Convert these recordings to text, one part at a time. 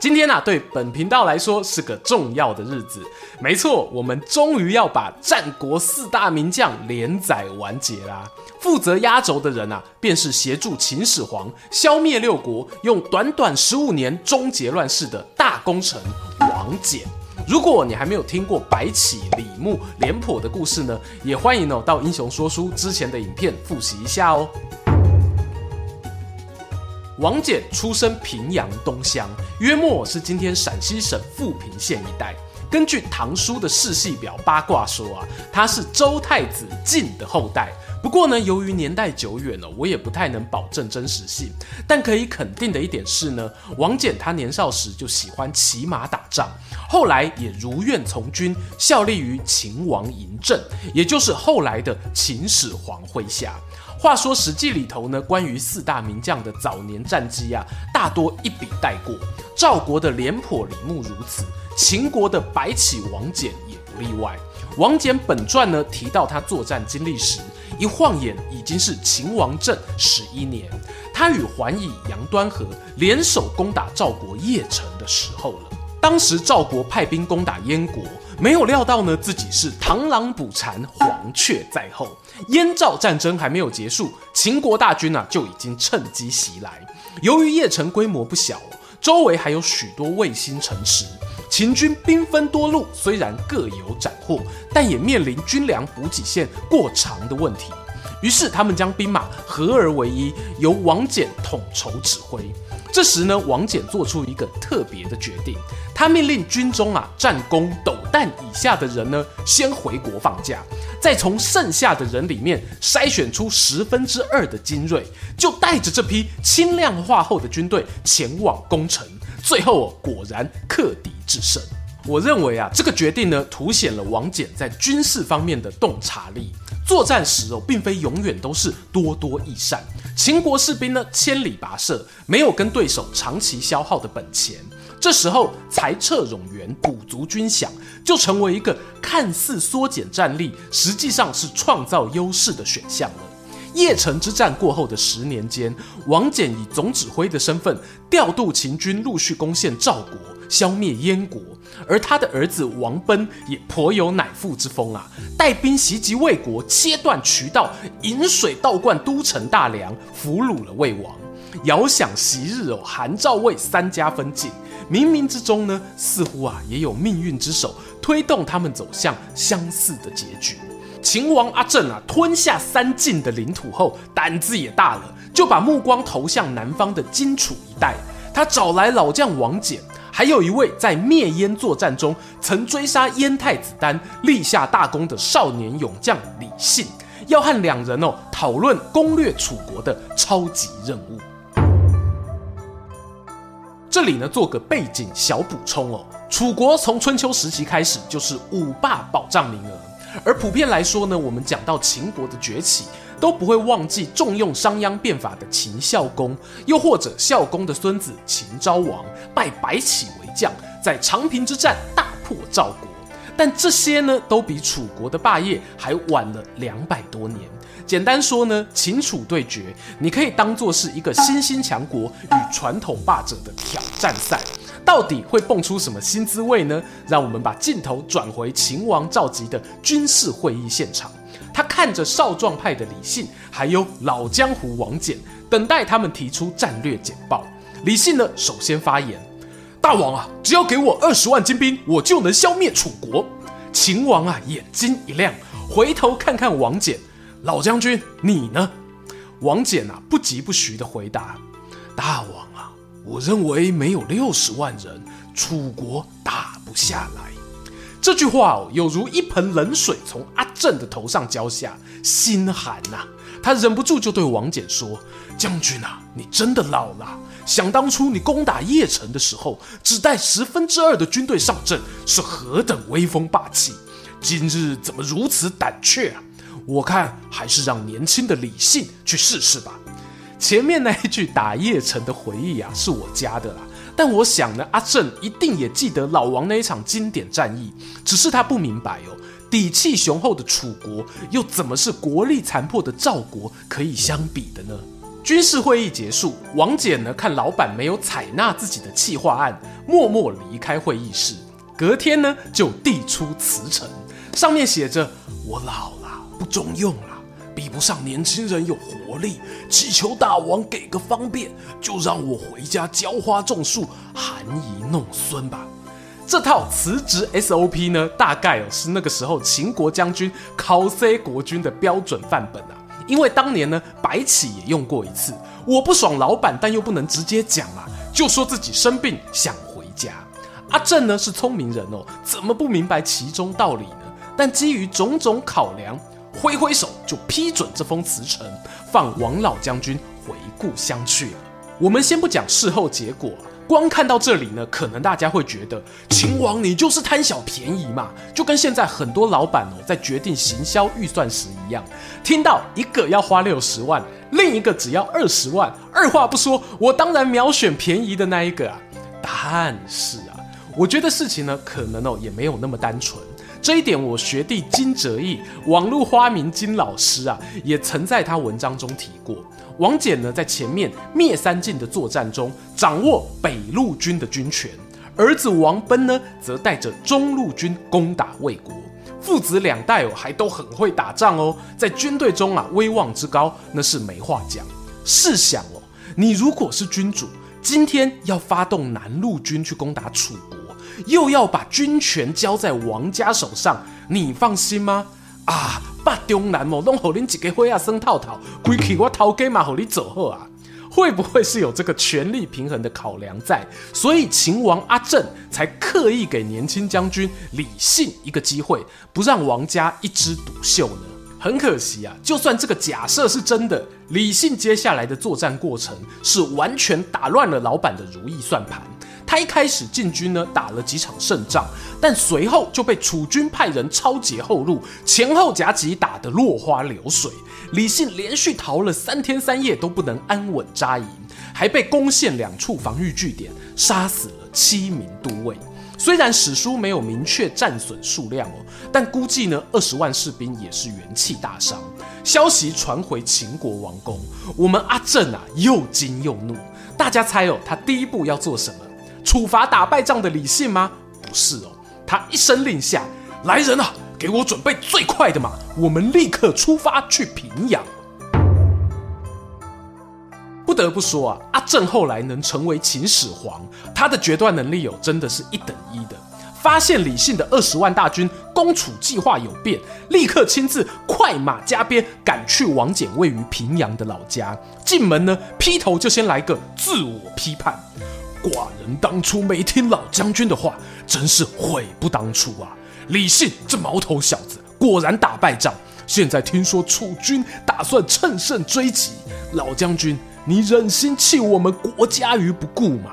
今天啊，对本频道来说是个重要的日子。没错，我们终于要把战国四大名将连载完结啦。负责压轴的人啊，便是协助秦始皇消灭六国，用短短十五年终结乱世的大功臣王翦。如果你还没有听过白起、李牧、廉颇的故事呢，也欢迎哦到英雄说书之前的影片复习一下哦。王翦出生平阳东乡，约莫是今天陕西省富平县一带。根据《唐书》的世系表八卦说啊，他是周太子晋的后代。不过呢，由于年代久远了，我也不太能保证真实性。但可以肯定的一点是呢，王翦他年少时就喜欢骑马打仗，后来也如愿从军，效力于秦王嬴政，也就是后来的秦始皇麾下。话说《史记》里头呢，关于四大名将的早年战绩啊，大多一笔带过。赵国的廉颇、李牧如此，秦国的白起、王翦也不例外。王翦本传呢提到他作战经历时，一晃眼已经是秦王政十一年。他与桓乙、杨端和联手攻打赵国邺城的时候了。当时赵国派兵攻打燕国。没有料到呢，自己是螳螂捕蝉，黄雀在后。燕赵战争还没有结束，秦国大军啊就已经趁机袭来。由于邺城规模不小，周围还有许多卫星城池，秦军兵分多路，虽然各有斩获，但也面临军粮补给线过长的问题。于是他们将兵马合而为一，由王翦统筹指挥。这时呢，王翦做出一个特别的决定，他命令军中啊战功斗弹以下的人呢，先回国放假，再从剩下的人里面筛选出十分之二的精锐，就带着这批轻量化后的军队前往攻城。最后哦，果然克敌制胜。我认为啊，这个决定呢，凸显了王翦在军事方面的洞察力。作战时哦，并非永远都是多多益善。秦国士兵呢，千里跋涉，没有跟对手长期消耗的本钱。这时候裁撤冗员，补足军饷，就成为一个看似缩减战力，实际上是创造优势的选项了。邺城之战过后的十年间，王翦以总指挥的身份，调度秦军陆续攻陷赵国，消灭燕国。而他的儿子王贲也颇有乃父之风啊，带兵袭击魏国，切断渠道，引水倒灌都城大梁，俘虏了魏王。遥想昔日哦，韩赵魏三家分晋，冥冥之中呢，似乎啊也有命运之手推动他们走向相似的结局。秦王阿政啊，吞下三晋的领土后，胆子也大了，就把目光投向南方的荆楚一带。他找来老将王翦。还有一位在灭燕作战中曾追杀燕太子丹、立下大功的少年勇将李信，要和两人哦讨论攻略楚国的超级任务。这里呢做个背景小补充哦，楚国从春秋时期开始就是五霸保障名额，而普遍来说呢，我们讲到秦国的崛起。都不会忘记重用商鞅变法的秦孝公，又或者孝公的孙子秦昭王拜白起为将，在长平之战大破赵国。但这些呢，都比楚国的霸业还晚了两百多年。简单说呢，秦楚对决，你可以当做是一个新兴强国与传统霸者的挑战赛。到底会蹦出什么新滋味呢？让我们把镜头转回秦王召集的军事会议现场。他看着少壮派的李信，还有老江湖王翦，等待他们提出战略简报。李信呢，首先发言：“大王啊，只要给我二十万精兵，我就能消灭楚国。”秦王啊，眼睛一亮，回头看看王翦：“老将军，你呢？”王翦啊，不疾不徐地回答：“大王啊，我认为没有六十万人，楚国打不下来。”这句话哦，有如一盆冷水从阿正的头上浇下，心寒呐、他忍不住就对王翦说：“将军啊，你真的老了。想当初你攻打邺城的时候，只带十分之二的军队上阵，是何等威风霸气。今日怎么如此胆怯啊？我看还是让年轻的李信去试试吧。前面那一句打邺城的回忆啊，是我加的啦。但我想呢，阿正一定也记得老王那一场经典战役，只是他不明白哦，底气雄厚的楚国又怎么是国力残破的赵国可以相比的呢？军事会议结束，王翦呢看老板没有采纳自己的企划案，默默离开会议室。隔天呢就递出辞呈，上面写着：“我老了，不中用了。”比不上年轻人有活力，祈求大王给个方便，就让我回家浇花种树，含饴弄孙吧。这套辞职 SOP 呢，大概哦是那个时候秦国将军考 C 国君的标准范本啊。因为当年呢，白起也用过一次。我不爽老板，但又不能直接讲啊，就说自己生病想回家。阿正呢是聪明人哦，怎么不明白其中道理呢？但基于种种考量。挥挥手就批准这封辞呈，放王老将军回故乡去了。我们先不讲事后结果，光看到这里呢，可能大家会觉得秦王你就是贪小便宜嘛，就跟现在很多老板哦在决定行销预算时一样，听到一个要花六十万，另一个只要二十万，二话不说，我当然秒选便宜的那一个啊。但是啊，我觉得事情呢，可能哦也没有那么单纯。这一点，我学弟金哲义，网络花名金老师啊，也曾在他文章中提过。王翦呢，在前面灭三晋的作战中，掌握北路军的军权；儿子王贲呢，则带着中路军攻打魏国。父子两代哦，还都很会打仗哦，在军队中啊，威望之高，那是没话讲。试想哦，你如果是君主，今天要发动南路军去攻打楚国。又要把军权交在王家手上，你放心吗？啊，八中南哦弄好恁几个灰啊生套套，归去我掏给嘛，好你走后啊，会不会是有这个权力平衡的考量在？所以秦王阿正才刻意给年轻将军李信一个机会，不让王家一枝独秀呢？很可惜啊，就算这个假设是真的，李信接下来的作战过程是完全打乱了老板的如意算盘。他一开始进军呢，打了几场胜仗，但随后就被楚军派人抄截后路，前后夹击，打得落花流水。李信连续逃了三天三夜都不能安稳扎营，还被攻陷两处防御据点，杀死了七名都尉。虽然史书没有明确战损数量哦，但估计呢，二十万士兵也是元气大伤。消息传回秦国王宫，我们阿正啊又惊又怒。大家猜哦，他第一步要做什么？处罚打败仗的李信吗？不是哦，他一声令下，来人啊，给我准备最快的马，我们立刻出发去平阳。不得不说啊，阿正后来能成为秦始皇，他的决断能力有真的是一等一的。发现李信的二十万大军攻楚计划有变，立刻亲自快马加鞭赶去王翦位于平阳的老家，进门呢，劈头就先来个自我批判。寡人当初没听老将军的话，真是悔不当初啊！李信这毛头小子果然打败仗，现在听说楚军打算乘胜追击，老将军你忍心弃我们国家于不顾吗？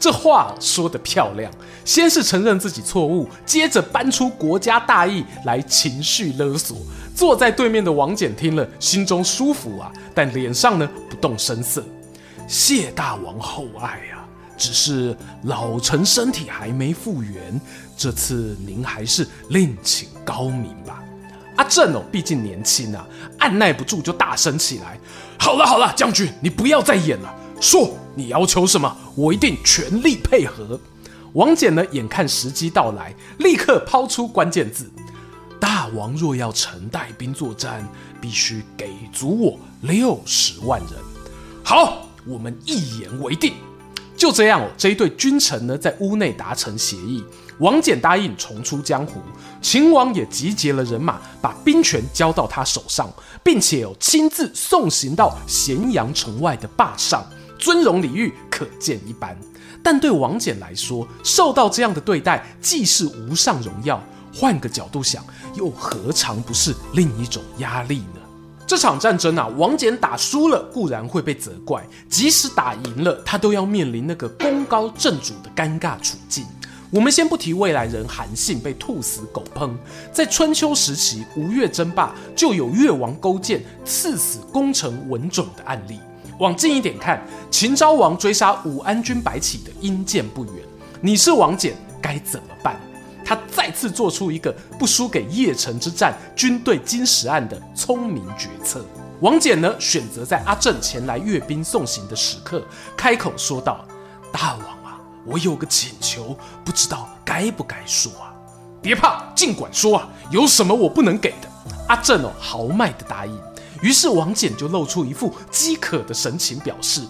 这话说得漂亮，先是承认自己错误，接着搬出国家大义来情绪勒索。坐在对面的王翦听了，心中舒服啊，但脸上呢不动声色。谢大王厚爱啊！只是老臣身体还没复原，这次您还是另请高明吧。阿正哦，毕竟年轻啊，按捺不住就大声起来。好了好了，将军你不要再演了，说你要求什么，我一定全力配合。王翦呢，眼看时机到来，立刻抛出关键字：大王若要臣带兵作战，必须给足我六十万人。好，我们一言为定。就这样，这一对君臣呢，在屋内达成协议。王翦答应重出江湖，秦王也集结了人马，把兵权交到他手上，并且有亲自送行到咸阳城外的坝上，尊荣礼遇可见一斑。但对王翦来说，受到这样的对待，既是无上荣耀，换个角度想，又何尝不是另一种压力呢？这场战争啊，王翦打输了固然会被责怪，即使打赢了，他都要面临那个功高震主的尴尬处境。我们先不提未来人韩信被兔死狗烹，在春秋时期吴越争霸就有越王勾践赐死功成文种的案例。往近一点看，秦昭王追杀武安君白起的因见不远，你是王翦该怎么办？他再次做出一个不输给邺城之战军队金石案的聪明决策。王翦呢，选择在阿正前来阅兵送行的时刻，开口说道：“大王啊。”我有个请求，不知道该不该说啊？别怕，尽管说啊！有什么我不能给的？阿正哦，豪迈的答应。于是王翦就露出一副饥渴的神情，表示：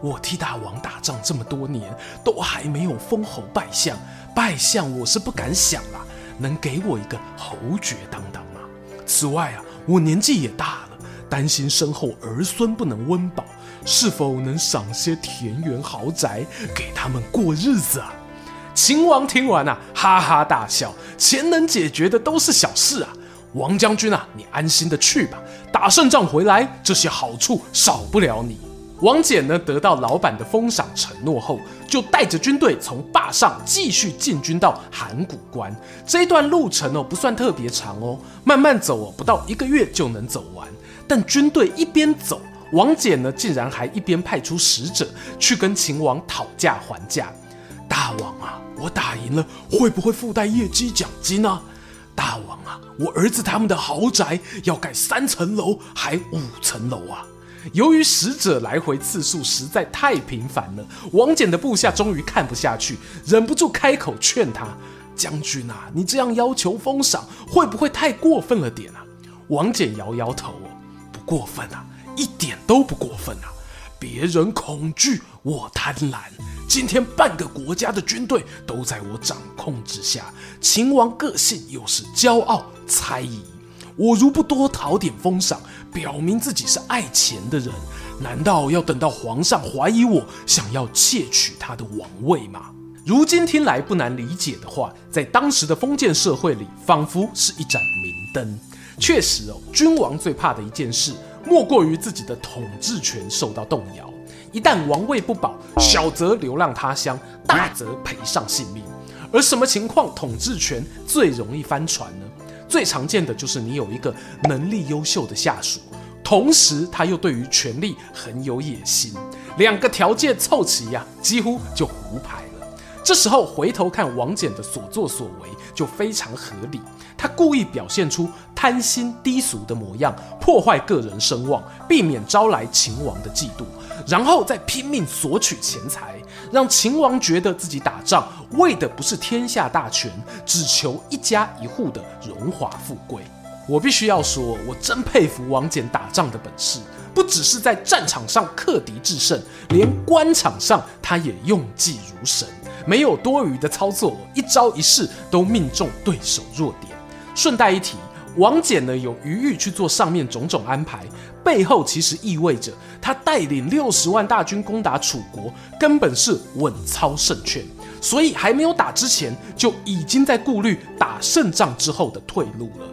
我替大王打仗这么多年，都还没有封侯拜相，败相我是不敢想啦，能给我一个侯爵当当吗？此外啊，我年纪也大了，担心身后儿孙不能温饱。是否能赏些田园豪宅给他们过日子啊？秦王听完啊，哈哈大笑。钱能解决的都是小事啊，王将军啊，你安心的去吧。打胜仗回来，这些好处少不了你。王翦呢，得到老板的封赏承诺后，就带着军队从灞上继续进军到函谷关。这一段路程哦，不算特别长哦，慢慢走哦，不到一个月就能走完。但军队一边走，王翦呢，竟然还一边派出使者去跟秦王讨价还价。大王啊，我打赢了，会不会附带业绩奖金呢？大王啊，我儿子他们的豪宅要盖三层楼，还五层楼啊！由于使者来回次数实在太频繁了，王翦的部下终于看不下去，忍不住开口劝他：“将军啊，你这样要求封赏，会不会太过分了点啊？”王翦摇摇头：“不过分啊。”一点都不过分啊！别人恐惧，我贪婪。今天半个国家的军队都在我掌控之下，秦王个性又是骄傲猜疑。我如不多讨点封赏，表明自己是爱钱的人，难道要等到皇上怀疑我想要窃取他的王位吗？如今听来不难理解的话，在当时的封建社会里，仿佛是一盏明灯。确实哦，君王最怕的一件事。莫过于自己的统治权受到动摇，一旦王位不保，小则流浪他乡，大则赔上性命。而什么情况统治权最容易翻船呢？最常见的就是你有一个能力优秀的下属，同时他又对于权力很有野心，两个条件凑齐呀，几乎就胡牌了。这时候回头看王翦的所作所为，就非常合理。他故意表现出贪心低俗的模样，破坏个人声望，避免招来秦王的嫉妒，然后再拼命索取钱财，让秦王觉得自己打仗为的不是天下大权，只求一家一户的荣华富贵。我必须要说，我真佩服王翦打仗的本事，不只是在战场上克敌制胜，连官场上他也用计如神，没有多余的操作，一招一式都命中对手弱点。顺带一提，王翦呢有余裕去做上面种种安排，背后其实意味着他带领六十万大军攻打楚国，根本是稳操胜券，所以还没有打之前就已经在顾虑打胜仗之后的退路了。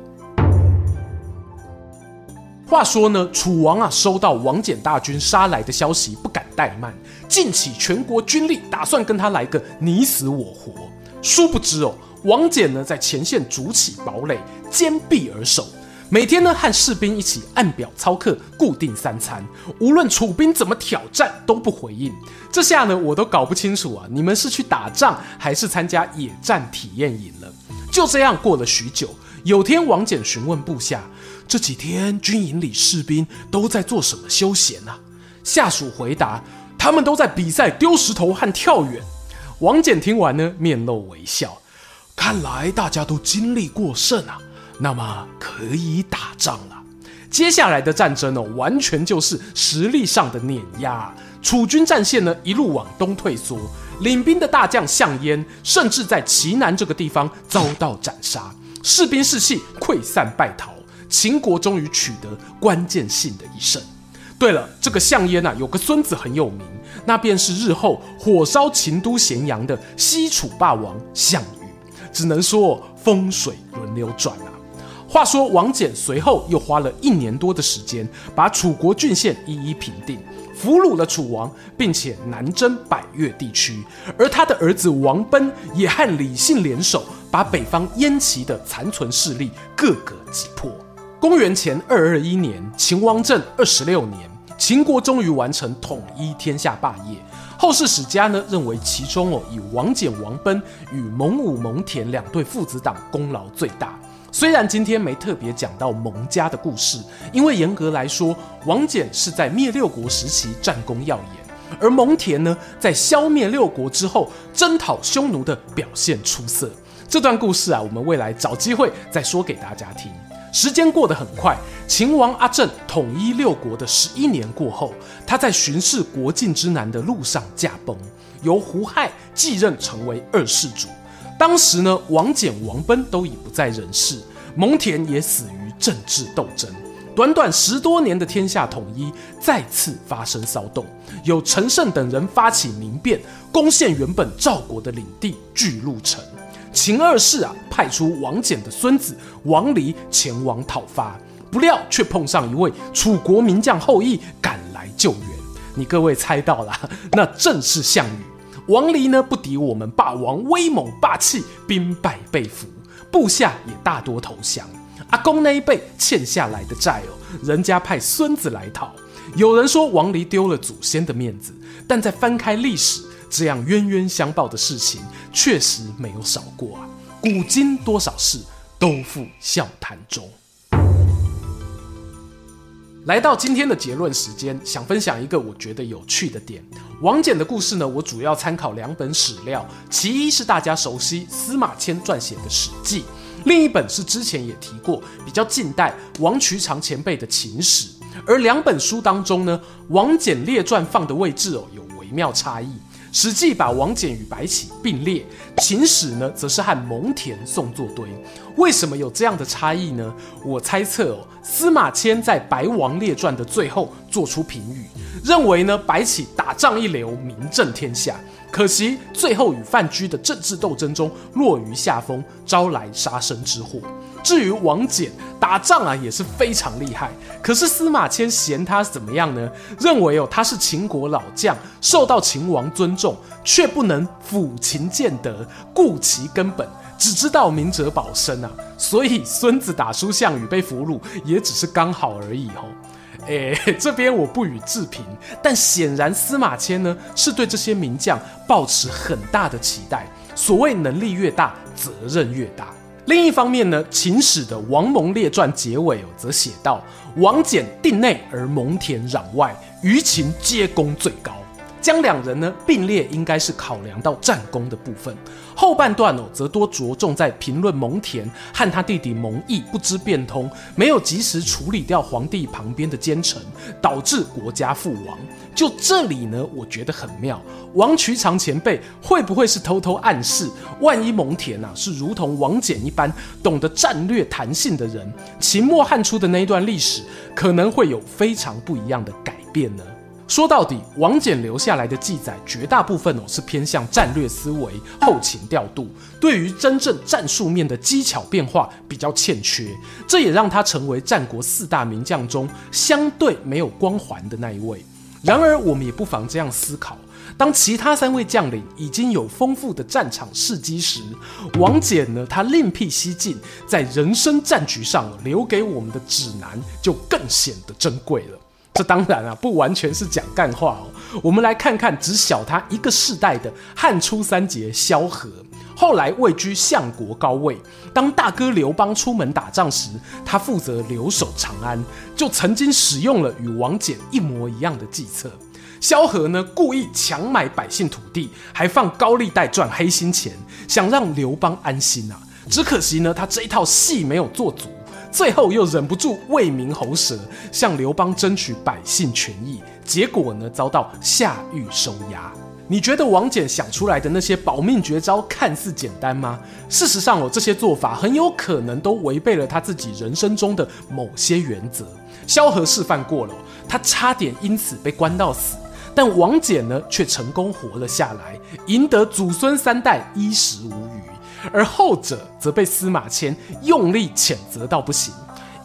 话说呢，楚王啊收到王翦大军杀来的消息，不敢怠慢，尽起全国军力，打算跟他来个你死我活。殊不知哦。王翦呢，在前线筑起堡垒，坚壁而守，每天呢和士兵一起按表操课，固定三餐。无论楚兵怎么挑战，都不回应。这下呢，我都搞不清楚啊，你们是去打仗，还是参加野战体验营了？就这样过了许久，有天王翦询问部下：“这几天军营里士兵都在做什么休闲呢？”下属回答：“他们都在比赛丢石头和跳远。”王翦听完呢，面露微笑。看来大家都精力过剩啊，那么可以打仗了。接下来的战争呢，完全就是实力上的碾压。楚军战线呢，一路往东退缩，领兵的大将项燕，甚至在齐南这个地方遭到斩杀，士兵士气溃散败逃。秦国终于取得关键性的一胜。对了，这个项燕啊，有个孙子很有名，那便是日后火烧秦都咸阳的西楚霸王项羽。只能说风水轮流转啊。话说王翦随后又花了一年多的时间，把楚国郡县一一平定，俘虏了楚王，并且南征百越地区。而他的儿子王贲也和李信联手，把北方燕齐的残存势力各个击破。公元前二二一年，秦王政二十六年，秦国终于完成统一天下霸业。后世史家呢认为，其中哦以王翦、王贲与蒙武、蒙恬两对父子党功劳最大。虽然今天没特别讲到蒙家的故事，因为严格来说，王翦是在灭六国时期战功耀眼，而蒙恬呢在消灭六国之后征讨匈奴的表现出色。这段故事啊，我们未来找机会再说给大家听。时间过得很快，秦王阿政统一六国的十一年过后，他在巡视国境之南的路上驾崩，由胡亥继任成为二世主。当时呢，王翦、王贲都已不在人世，蒙恬也死于政治斗争。短短十多年的天下统一再次发生骚动，有陈胜等人发起民变，攻陷原本赵国的领地巨鹿城。秦二世啊，派出王翦的孙子王离前往讨伐，不料却碰上一位楚国名将后羿赶来救援。你各位猜到了，那正是项羽。王离呢，不敌我们霸王威猛霸气，兵败被俘，部下也大多投降。阿公那一辈欠下来的债哦，人家派孙子来讨。有人说王离丢了祖先的面子，但在翻开历史。这样冤冤相报的事情确实没有少过啊！古今多少事，都付笑谈中。来到今天的结论时间，想分享一个我觉得有趣的点。王翦的故事呢，我主要参考两本史料，其一是大家熟悉司马迁撰写的《史记》，另一本是之前也提过比较近代王渠长前辈的《秦史》。而两本书当中呢，王翦列传放的位置哦，有微妙差异。《史记》把王翦与白起并列，《秦史》呢则是和蒙恬宋作堆。为什么有这样的差异呢？我猜测哦，司马迁在《白王列传》的最后做出评语，认为呢白起打仗一流，名震天下，可惜最后与范雎的政治斗争中落于下风，招来杀身之祸。至于王翦打仗啊也是非常厉害，可是司马迁嫌他怎么样呢？认为哦他是秦国老将，受到秦王尊重，却不能抚秦建德，顾其根本，只知道明哲保身啊。所以孙子打输项羽被俘虏，也只是刚好而已哦。诶，这边我不予置评，但显然司马迁呢是对这些名将抱持很大的期待。所谓能力越大，责任越大。另一方面呢，《秦史》的《王蒙列传》结尾哦，则写道：“王翦定内，而蒙恬攘外，于秦皆功最高。”将两人呢并列，应该是考量到战功的部分。后半段哦，则多着重在评论蒙恬和他弟弟蒙毅不知变通，没有及时处理掉皇帝旁边的奸臣，导致国家覆亡。就这里呢，我觉得很妙。王渠长前辈会不会是偷偷暗示，万一蒙恬啊是如同王翦一般懂得战略弹性的人，秦末汉初的那一段历史可能会有非常不一样的改变呢？说到底，王翦留下来的记载绝大部分哦是偏向战略思维、后勤调度，对于真正战术面的机巧变化比较欠缺，这也让他成为战国四大名将中相对没有光环的那一位。然而，我们也不妨这样思考：当其他三位将领已经有丰富的战场事迹时，王翦呢，他另辟蹊径，在人生战局上留给我们的指南就更显得珍贵了。这当然啊，不完全是讲干话哦。我们来看看只小他一个世代的汉初三杰萧何，后来位居相国高位。当大哥刘邦出门打仗时，他负责留守长安，就曾经使用了与王翦一模一样的计策。萧何呢，故意强买百姓土地，还放高利贷赚黑心钱，想让刘邦安心啊。只可惜呢，他这一套戏没有做足。最后又忍不住为民喉舌，向刘邦争取百姓权益，结果呢，遭到下狱收押。你觉得王翦想出来的那些保命绝招看似简单吗？事实上哦，这些做法很有可能都违背了他自己人生中的某些原则。萧何示范过了，他差点因此被关到死，但王翦呢，却成功活了下来，赢得祖孙三代衣食无虞。而后者则被司马迁用力谴责到不行。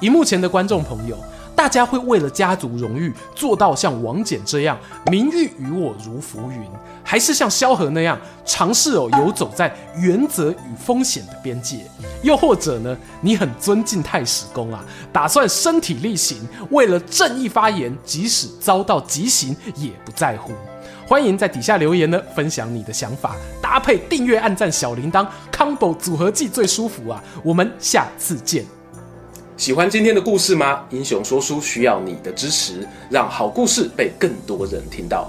荧幕前的观众朋友，大家会为了家族荣誉做到像王翦这样名誉与我如浮云，还是像萧何那样尝试哦游走在原则与风险的边界？又或者呢，你很尊敬太史公啊，打算身体力行，为了正义发言，即使遭到极刑也不在乎？欢迎在底下留言呢，分享你的想法，搭配订阅、按赞、小铃铛，combo 组合技最舒服啊！我们下次见。喜欢今天的故事吗？英雄说书需要你的支持，让好故事被更多人听到。